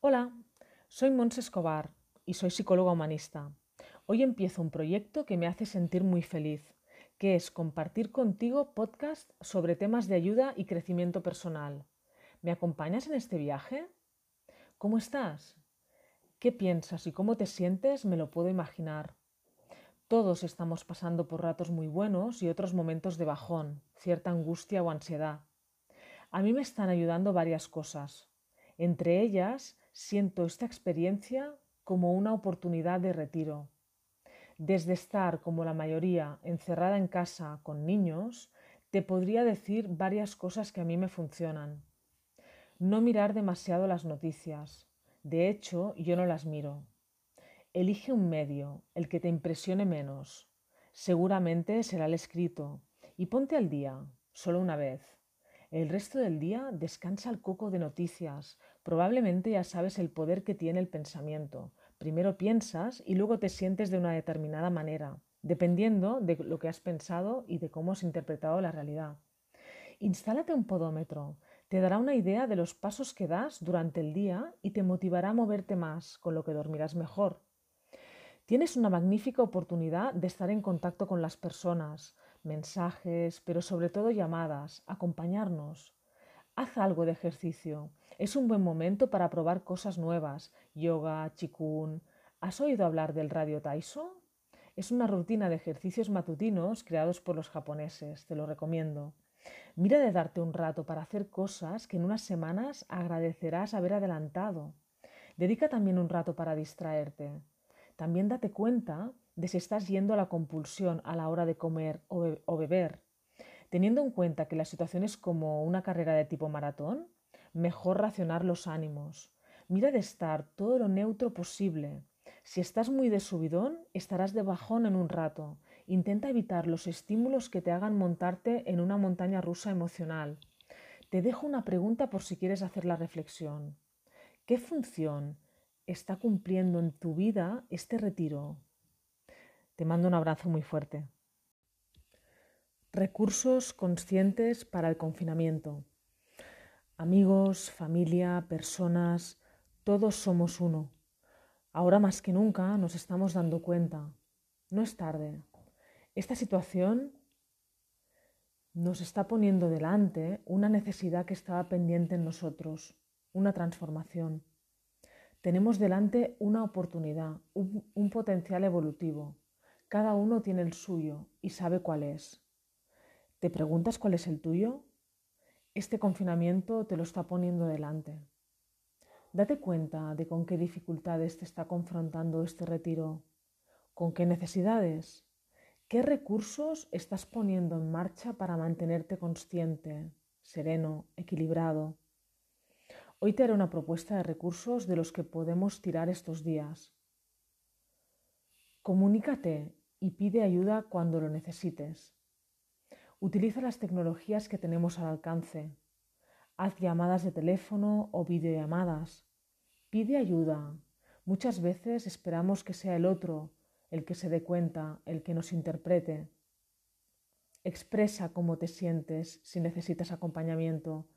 Hola, soy Mons Escobar y soy psicóloga humanista. Hoy empiezo un proyecto que me hace sentir muy feliz, que es compartir contigo podcast sobre temas de ayuda y crecimiento personal. ¿Me acompañas en este viaje? ¿Cómo estás? ¿Qué piensas y cómo te sientes? Me lo puedo imaginar. Todos estamos pasando por ratos muy buenos y otros momentos de bajón, cierta angustia o ansiedad. A mí me están ayudando varias cosas. Entre ellas, siento esta experiencia como una oportunidad de retiro. Desde estar, como la mayoría, encerrada en casa con niños, te podría decir varias cosas que a mí me funcionan. No mirar demasiado las noticias. De hecho, yo no las miro. Elige un medio, el que te impresione menos. Seguramente será el escrito. Y ponte al día, solo una vez. El resto del día descansa el coco de noticias. Probablemente ya sabes el poder que tiene el pensamiento. Primero piensas y luego te sientes de una determinada manera, dependiendo de lo que has pensado y de cómo has interpretado la realidad. Instálate un podómetro. Te dará una idea de los pasos que das durante el día y te motivará a moverte más, con lo que dormirás mejor. Tienes una magnífica oportunidad de estar en contacto con las personas, mensajes, pero sobre todo llamadas, acompañarnos. Haz algo de ejercicio. Es un buen momento para probar cosas nuevas, yoga, chikun. ¿Has oído hablar del radio Taiso? Es una rutina de ejercicios matutinos creados por los japoneses, te lo recomiendo. Mira de darte un rato para hacer cosas que en unas semanas agradecerás haber adelantado. Dedica también un rato para distraerte. También date cuenta de si estás yendo a la compulsión a la hora de comer o, beber. Teniendo en cuenta que la situación es como una carrera de tipo maratón, mejor racionar los ánimos. Mira de estar todo lo neutro posible. Si estás muy de subidón, estarás de bajón en un rato. Intenta evitar los estímulos que te hagan montarte en una montaña rusa emocional. Te dejo una pregunta por si quieres hacer la reflexión. ¿Qué función está cumpliendo en tu vida este retiro? Te mando un abrazo muy fuerte. Recursos conscientes para el confinamiento. Amigos, familia, personas, todos somos uno. Ahora más que nunca nos estamos dando cuenta. No es tarde. Esta situación nos está poniendo delante una necesidad que estaba pendiente en nosotros, una transformación. Tenemos delante una oportunidad, un, un potencial evolutivo. Cada uno tiene el suyo y sabe cuál es. ¿Te preguntas cuál es el tuyo? Este confinamiento te lo está poniendo delante. Date cuenta de con qué dificultades te está confrontando este retiro, con qué necesidades, qué recursos estás poniendo en marcha para mantenerte consciente, sereno, equilibrado. Hoy te haré una propuesta de recursos de los que podemos tirar estos días. Comunícate y pide ayuda cuando lo necesites. Utiliza las tecnologías que tenemos al alcance. Haz llamadas de teléfono o videollamadas. Pide ayuda. Muchas veces esperamos que sea el otro el que se dé cuenta, el que nos interprete. Expresa cómo te sientes si necesitas acompañamiento.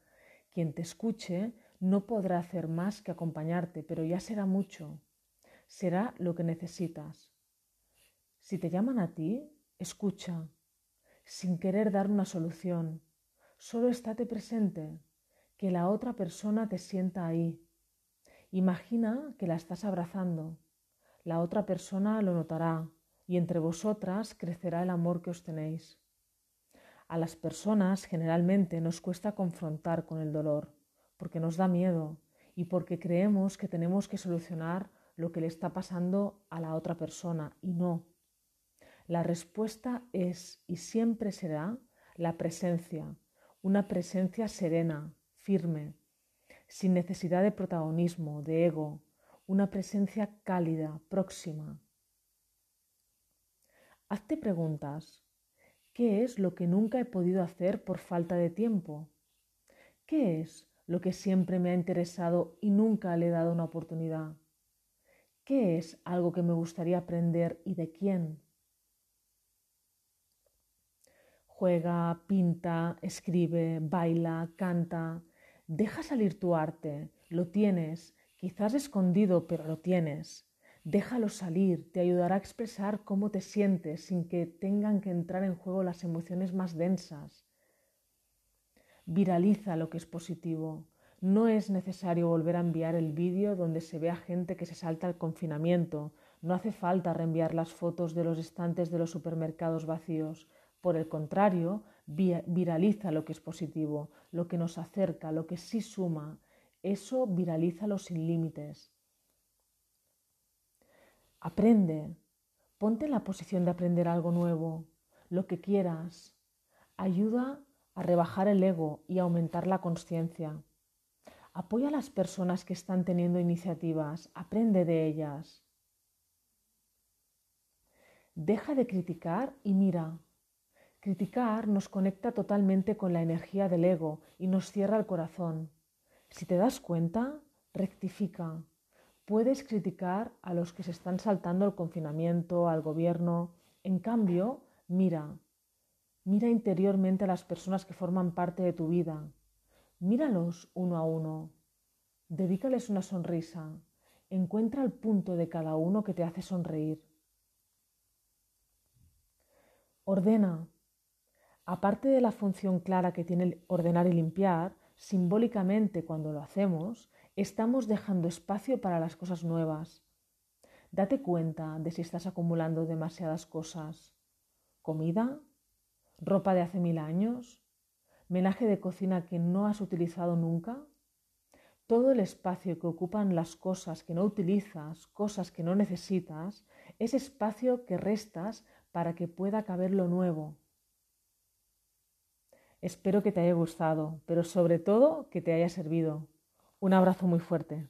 Quien te escuche no podrá hacer más que acompañarte, pero ya será mucho. Será lo que necesitas. Si te llaman a ti, escucha, sin querer dar una solución. Solo estate presente, que la otra persona te sienta ahí. Imagina que la estás abrazando. La otra persona lo notará y entre vosotras crecerá el amor que os tenéis. A las personas generalmente nos cuesta confrontar con el dolor, porque nos da miedo y porque creemos que tenemos que solucionar lo que le está pasando a la otra persona y no. La respuesta es y siempre será la presencia, una presencia serena, firme, sin necesidad de protagonismo, de ego, una presencia cálida, próxima. Hazte preguntas. ¿Qué es lo que nunca he podido hacer por falta de tiempo? ¿Qué es lo que siempre me ha interesado y nunca le he dado una oportunidad? ¿Qué es algo que me gustaría aprender y de quién? Juega, pinta, escribe, baila, canta. Deja salir tu arte. Lo tienes. quizás escondido, pero lo tienes. Déjalo salir, te ayudará a expresar cómo te sientes sin que tengan que entrar en juego las emociones más densas. Viraliza lo que es positivo. No es necesario volver a enviar el vídeo donde se ve a gente que se salta el confinamiento. No hace falta reenviar las fotos de los estantes de los supermercados vacíos. Por el contrario, viraliza lo que es positivo, lo que nos acerca, lo que sí suma. Eso viralízalo sin límites. Aprende, ponte en la posición de aprender algo nuevo, lo que quieras. Ayuda a rebajar el ego y aumentar la conciencia. Apoya a las personas que están teniendo iniciativas, aprende de ellas. Deja de criticar y mira. Criticar nos conecta totalmente con la energía del ego y nos cierra el corazón. Si te das cuenta, rectifica. Puedes criticar a los que se están saltando el confinamiento, al gobierno. En cambio, mira, mira interiormente a las personas que forman parte de tu vida. Míralos uno a uno. Dedícales una sonrisa. Encuentra el punto de cada uno que te hace sonreír. Ordena. Aparte de la función clara que tiene ordenar y limpiar, simbólicamente cuando lo hacemos, estamos dejando espacio para las cosas nuevas. Date cuenta de si estás acumulando demasiadas cosas. ¿Comida? ¿Ropa de hace mil años? ¿Menaje de cocina que no has utilizado nunca? Todo el espacio que ocupan las cosas que no utilizas, cosas que no necesitas, es espacio que restas para que pueda caber lo nuevo. Espero que te haya gustado, pero sobre todo que te haya servido. Un abrazo muy fuerte.